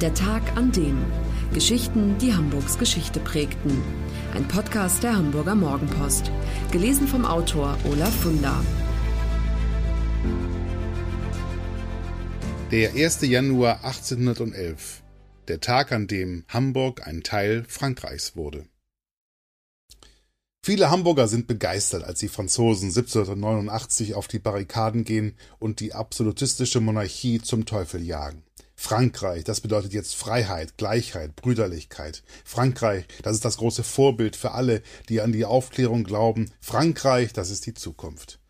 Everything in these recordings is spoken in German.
Der Tag an dem. Geschichten, die Hamburgs Geschichte prägten. Ein Podcast der Hamburger Morgenpost. Gelesen vom Autor Olaf Funder. Der 1. Januar 1811. Der Tag, an dem Hamburg ein Teil Frankreichs wurde. Viele Hamburger sind begeistert, als die Franzosen 1789 auf die Barrikaden gehen und die absolutistische Monarchie zum Teufel jagen. Frankreich, das bedeutet jetzt Freiheit, Gleichheit, Brüderlichkeit. Frankreich, das ist das große Vorbild für alle, die an die Aufklärung glauben. Frankreich, das ist die Zukunft.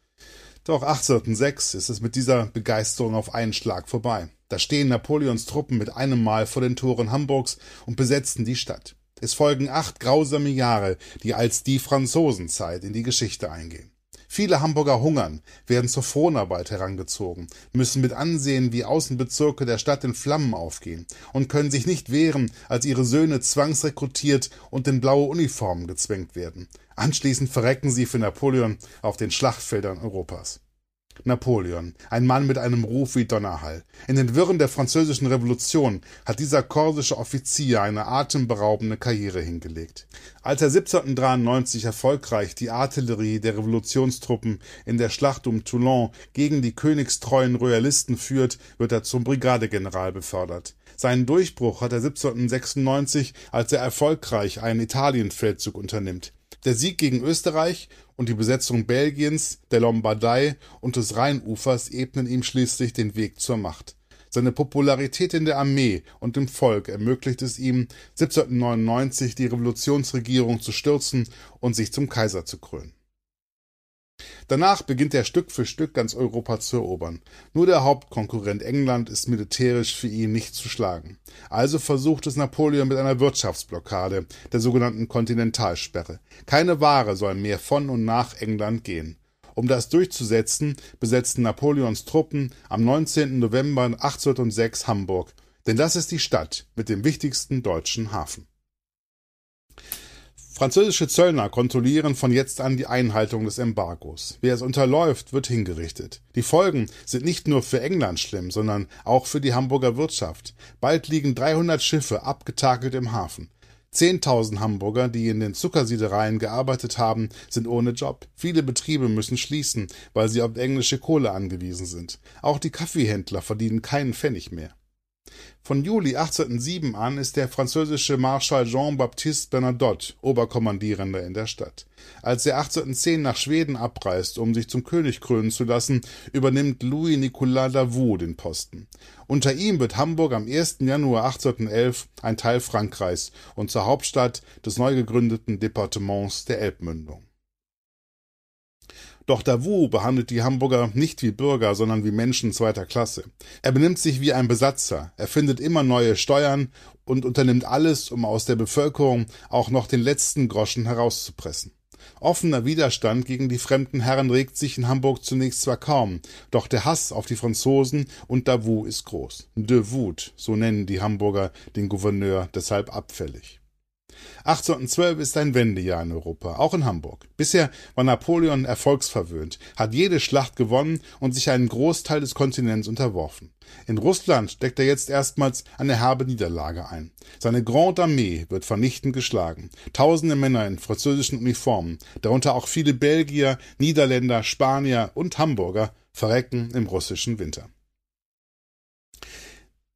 Doch 1806 ist es mit dieser Begeisterung auf einen Schlag vorbei. Da stehen Napoleons Truppen mit einem Mal vor den Toren Hamburgs und besetzen die Stadt. Es folgen acht grausame Jahre, die als die Franzosenzeit in die Geschichte eingehen. Viele Hamburger hungern, werden zur Fronarbeit herangezogen, müssen mit ansehen, wie Außenbezirke der Stadt in Flammen aufgehen und können sich nicht wehren, als ihre Söhne zwangsrekrutiert und in blaue Uniformen gezwängt werden. Anschließend verrecken sie für Napoleon auf den Schlachtfeldern Europas. Napoleon, ein Mann mit einem Ruf wie Donnerhall. In den Wirren der französischen Revolution hat dieser korsische Offizier eine atemberaubende Karriere hingelegt. Als er 1793 erfolgreich die Artillerie der Revolutionstruppen in der Schlacht um Toulon gegen die königstreuen Royalisten führt, wird er zum Brigadegeneral befördert. Seinen Durchbruch hat er 1796, als er erfolgreich einen Italienfeldzug unternimmt. Der Sieg gegen Österreich und die Besetzung Belgiens, der Lombardei und des Rheinufers ebnen ihm schließlich den Weg zur Macht. Seine Popularität in der Armee und im Volk ermöglicht es ihm, 1799 die Revolutionsregierung zu stürzen und sich zum Kaiser zu krönen. Danach beginnt er Stück für Stück ganz Europa zu erobern. Nur der Hauptkonkurrent England ist militärisch für ihn nicht zu schlagen. Also versucht es Napoleon mit einer Wirtschaftsblockade, der sogenannten Kontinentalsperre. Keine Ware soll mehr von und nach England gehen. Um das durchzusetzen, besetzten Napoleons Truppen am 19. November 1806 Hamburg, denn das ist die Stadt mit dem wichtigsten deutschen Hafen. Französische Zöllner kontrollieren von jetzt an die Einhaltung des Embargos. Wer es unterläuft, wird hingerichtet. Die Folgen sind nicht nur für England schlimm, sondern auch für die Hamburger Wirtschaft. Bald liegen 300 Schiffe abgetakelt im Hafen. Zehntausend Hamburger, die in den Zuckersiedereien gearbeitet haben, sind ohne Job. Viele Betriebe müssen schließen, weil sie auf englische Kohle angewiesen sind. Auch die Kaffeehändler verdienen keinen Pfennig mehr. Von Juli 1807 an ist der französische Marschall Jean-Baptiste Bernadotte Oberkommandierender in der Stadt. Als er 1810 nach Schweden abreist, um sich zum König krönen zu lassen, übernimmt Louis-Nicolas Davout den Posten. Unter ihm wird Hamburg am 1. Januar 1811 ein Teil Frankreichs und zur Hauptstadt des neu gegründeten Departements der Elbmündung. Doch Davout behandelt die Hamburger nicht wie Bürger, sondern wie Menschen zweiter Klasse. Er benimmt sich wie ein Besatzer, er findet immer neue Steuern und unternimmt alles, um aus der Bevölkerung auch noch den letzten Groschen herauszupressen. Offener Widerstand gegen die fremden Herren regt sich in Hamburg zunächst zwar kaum, doch der Hass auf die Franzosen und Davout ist groß. De Wut, so nennen die Hamburger den Gouverneur deshalb abfällig. 1812 ist ein Wendejahr in Europa, auch in Hamburg. Bisher war Napoleon erfolgsverwöhnt, hat jede Schlacht gewonnen und sich einen Großteil des Kontinents unterworfen. In Russland steckt er jetzt erstmals eine herbe Niederlage ein. Seine Grande Armee wird vernichtend geschlagen. Tausende Männer in französischen Uniformen, darunter auch viele Belgier, Niederländer, Spanier und Hamburger, verrecken im russischen Winter.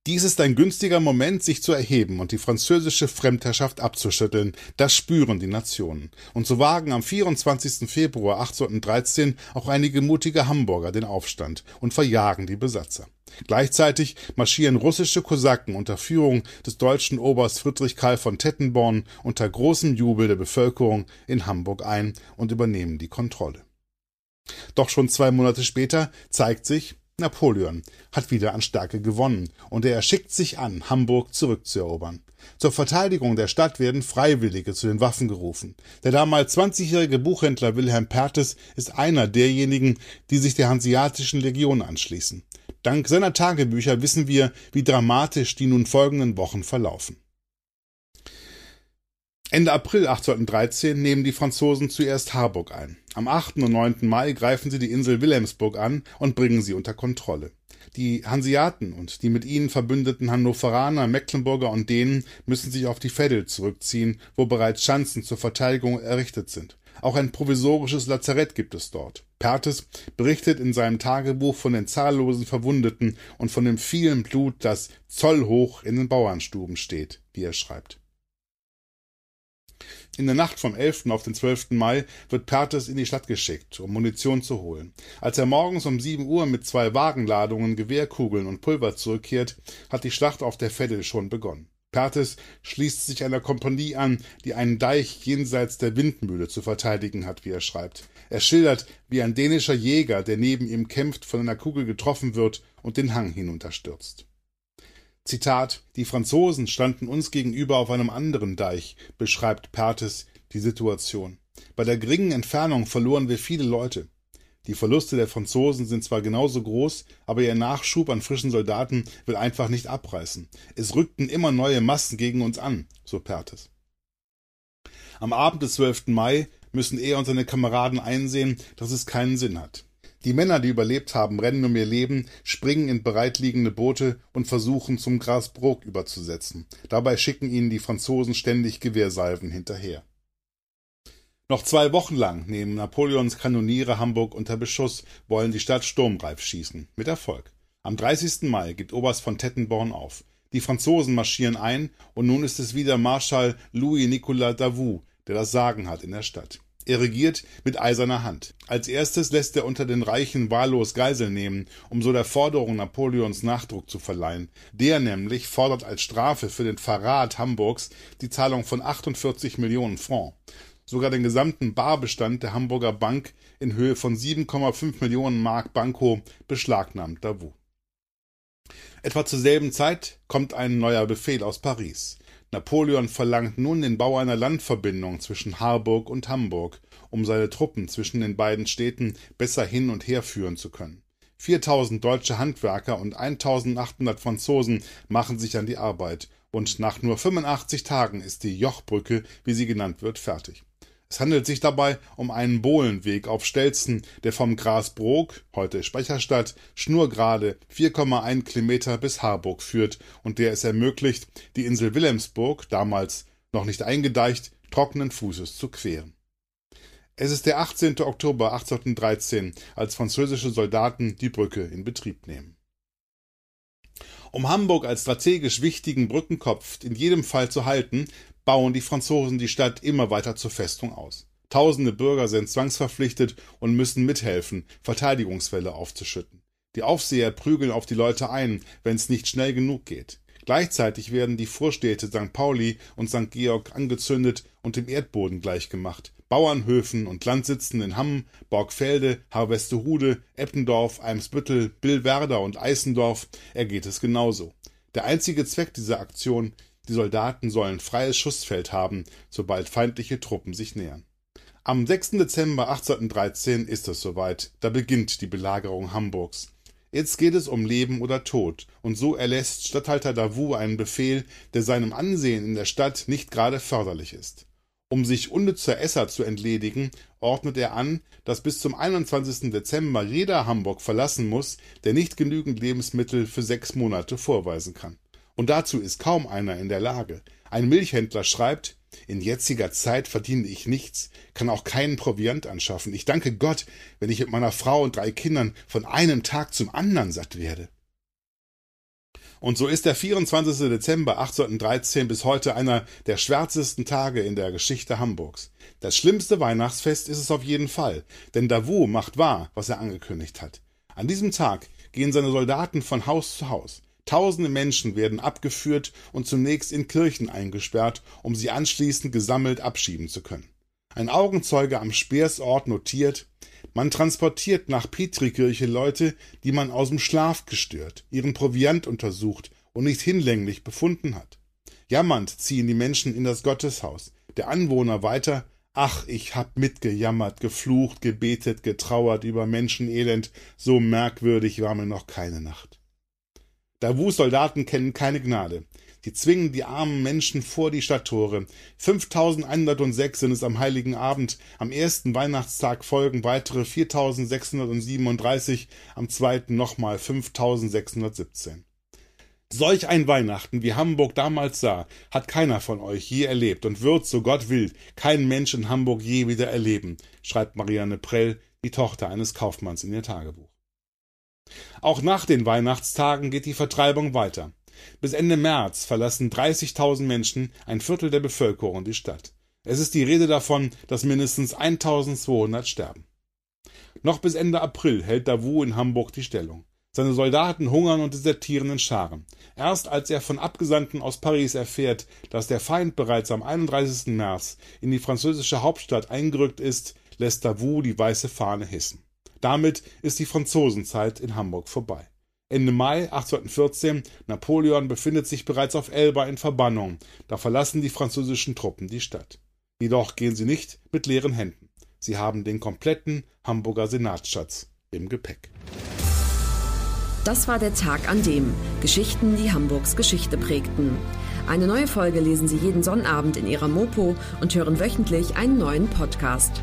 Dies ist ein günstiger Moment, sich zu erheben und die französische Fremdherrschaft abzuschütteln. Das spüren die Nationen. Und so wagen am 24. Februar 1813 auch einige mutige Hamburger den Aufstand und verjagen die Besatzer. Gleichzeitig marschieren russische Kosaken unter Führung des deutschen Oberst Friedrich Karl von Tettenborn unter großem Jubel der Bevölkerung in Hamburg ein und übernehmen die Kontrolle. Doch schon zwei Monate später zeigt sich, Napoleon hat wieder an Stärke gewonnen und er schickt sich an, Hamburg zurückzuerobern. Zur Verteidigung der Stadt werden Freiwillige zu den Waffen gerufen. Der damals 20-jährige Buchhändler Wilhelm Pertes ist einer derjenigen, die sich der Hanseatischen Legion anschließen. Dank seiner Tagebücher wissen wir, wie dramatisch die nun folgenden Wochen verlaufen. Ende April 1813 nehmen die Franzosen zuerst Harburg ein. Am 8. und 9. Mai greifen sie die Insel Wilhelmsburg an und bringen sie unter Kontrolle. Die Hanseaten und die mit ihnen verbündeten Hannoveraner, Mecklenburger und Dänen müssen sich auf die Veddel zurückziehen, wo bereits Schanzen zur Verteidigung errichtet sind. Auch ein provisorisches Lazarett gibt es dort. Perthes berichtet in seinem Tagebuch von den zahllosen Verwundeten und von dem vielen Blut, das zollhoch in den Bauernstuben steht, wie er schreibt. In der Nacht vom 11. auf den 12. Mai wird Perthes in die Stadt geschickt, um Munition zu holen. Als er morgens um 7 Uhr mit zwei Wagenladungen Gewehrkugeln und Pulver zurückkehrt, hat die Schlacht auf der Veddel schon begonnen. Perthes schließt sich einer Kompanie an, die einen Deich jenseits der Windmühle zu verteidigen hat, wie er schreibt. Er schildert, wie ein dänischer Jäger, der neben ihm kämpft, von einer Kugel getroffen wird und den Hang hinunterstürzt. Zitat Die Franzosen standen uns gegenüber auf einem anderen Deich, beschreibt Perthes die Situation. Bei der geringen Entfernung verloren wir viele Leute. Die Verluste der Franzosen sind zwar genauso groß, aber ihr Nachschub an frischen Soldaten will einfach nicht abreißen. Es rückten immer neue Massen gegen uns an, so Perthes. Am Abend des 12. Mai müssen er und seine Kameraden einsehen, dass es keinen Sinn hat. Die Männer, die überlebt haben, rennen um ihr Leben, springen in bereitliegende Boote und versuchen, zum Grasbrook überzusetzen. Dabei schicken ihnen die Franzosen ständig Gewehrsalven hinterher. Noch zwei Wochen lang nehmen Napoleons Kanoniere Hamburg unter Beschuss, wollen die Stadt sturmreif schießen. Mit Erfolg. Am 30. Mai gibt Oberst von Tettenborn auf. Die Franzosen marschieren ein und nun ist es wieder Marschall Louis-Nicolas Davout, der das Sagen hat in der Stadt. Er regiert mit eiserner Hand. Als erstes lässt er unter den Reichen wahllos Geisel nehmen, um so der Forderung Napoleons Nachdruck zu verleihen. Der nämlich fordert als Strafe für den Verrat Hamburgs die Zahlung von 48 Millionen Francs. Sogar den gesamten Barbestand der Hamburger Bank in Höhe von 7,5 Millionen Mark Banco beschlagnahmt Davout. Etwa zur selben Zeit kommt ein neuer Befehl aus Paris. Napoleon verlangt nun den Bau einer Landverbindung zwischen Harburg und Hamburg, um seine Truppen zwischen den beiden Städten besser hin und her führen zu können. 4000 deutsche Handwerker und 1800 Franzosen machen sich an die Arbeit, und nach nur 85 Tagen ist die Jochbrücke, wie sie genannt wird, fertig. Es handelt sich dabei um einen Bohlenweg auf Stelzen, der vom Grasbrook, heute Speicherstadt, schnurgerade 4,1 Kilometer bis Harburg führt und der es ermöglicht, die Insel Wilhelmsburg, damals noch nicht eingedeicht, trockenen Fußes zu queren. Es ist der 18. Oktober 1813, als französische Soldaten die Brücke in Betrieb nehmen. Um Hamburg als strategisch wichtigen Brückenkopf in jedem Fall zu halten, bauen die Franzosen die Stadt immer weiter zur Festung aus. Tausende Bürger sind zwangsverpflichtet und müssen mithelfen, Verteidigungswelle aufzuschütten. Die Aufseher prügeln auf die Leute ein, wenn es nicht schnell genug geht. Gleichzeitig werden die Vorstädte St. Pauli und St. Georg angezündet und dem Erdboden gleichgemacht. Bauernhöfen und Landsitzen in Hamm, Borgfelde, Harvestehude, Eppendorf, Eimsbüttel, Billwerder und Eisendorf ergeht es genauso. Der einzige Zweck dieser Aktion die Soldaten sollen freies Schussfeld haben, sobald feindliche Truppen sich nähern. Am 6. Dezember 1813 ist es soweit, da beginnt die Belagerung Hamburgs. Jetzt geht es um Leben oder Tod, und so erlässt Statthalter Davout einen Befehl, der seinem Ansehen in der Stadt nicht gerade förderlich ist. Um sich unnützer Esser zu entledigen, ordnet er an, dass bis zum 21. Dezember jeder Hamburg verlassen muss, der nicht genügend Lebensmittel für sechs Monate vorweisen kann. Und dazu ist kaum einer in der Lage. Ein Milchhändler schreibt, in jetziger Zeit verdiene ich nichts, kann auch keinen Proviant anschaffen. Ich danke Gott, wenn ich mit meiner Frau und drei Kindern von einem Tag zum anderen satt werde. Und so ist der 24. Dezember 1813 bis heute einer der schwärzesten Tage in der Geschichte Hamburgs. Das schlimmste Weihnachtsfest ist es auf jeden Fall, denn Davout macht wahr, was er angekündigt hat. An diesem Tag gehen seine Soldaten von Haus zu Haus. Tausende Menschen werden abgeführt und zunächst in Kirchen eingesperrt, um sie anschließend gesammelt abschieben zu können. Ein Augenzeuge am Speersort notiert, man transportiert nach Petrikirche Leute, die man aus dem Schlaf gestört, ihren Proviant untersucht und nicht hinlänglich befunden hat. Jammernd ziehen die Menschen in das Gotteshaus. Der Anwohner weiter, ach, ich hab mitgejammert, geflucht, gebetet, getrauert über Menschenelend, so merkwürdig war mir noch keine Nacht. Davus Soldaten kennen keine Gnade. Die zwingen die armen Menschen vor die Stadttore. 5106 sind es am heiligen Abend. Am ersten Weihnachtstag folgen weitere 4637. Am zweiten nochmal 5617. Solch ein Weihnachten, wie Hamburg damals sah, hat keiner von euch je erlebt und wird, so Gott will, kein Mensch in Hamburg je wieder erleben, schreibt Marianne Prell, die Tochter eines Kaufmanns in ihr Tagebuch. Auch nach den Weihnachtstagen geht die Vertreibung weiter. Bis Ende März verlassen 30.000 Menschen, ein Viertel der Bevölkerung, die Stadt. Es ist die Rede davon, dass mindestens 1200 sterben. Noch bis Ende April hält Davout in Hamburg die Stellung. Seine Soldaten hungern und desertieren in Scharen. Erst als er von Abgesandten aus Paris erfährt, dass der Feind bereits am 31. März in die französische Hauptstadt eingerückt ist, lässt Davout die weiße Fahne hissen. Damit ist die Franzosenzeit in Hamburg vorbei. Ende Mai 1814, Napoleon befindet sich bereits auf Elba in Verbannung. Da verlassen die französischen Truppen die Stadt. Jedoch gehen sie nicht mit leeren Händen. Sie haben den kompletten Hamburger Senatsschatz im Gepäck. Das war der Tag an dem Geschichten, die Hamburgs Geschichte prägten. Eine neue Folge lesen Sie jeden Sonnabend in Ihrer Mopo und hören wöchentlich einen neuen Podcast.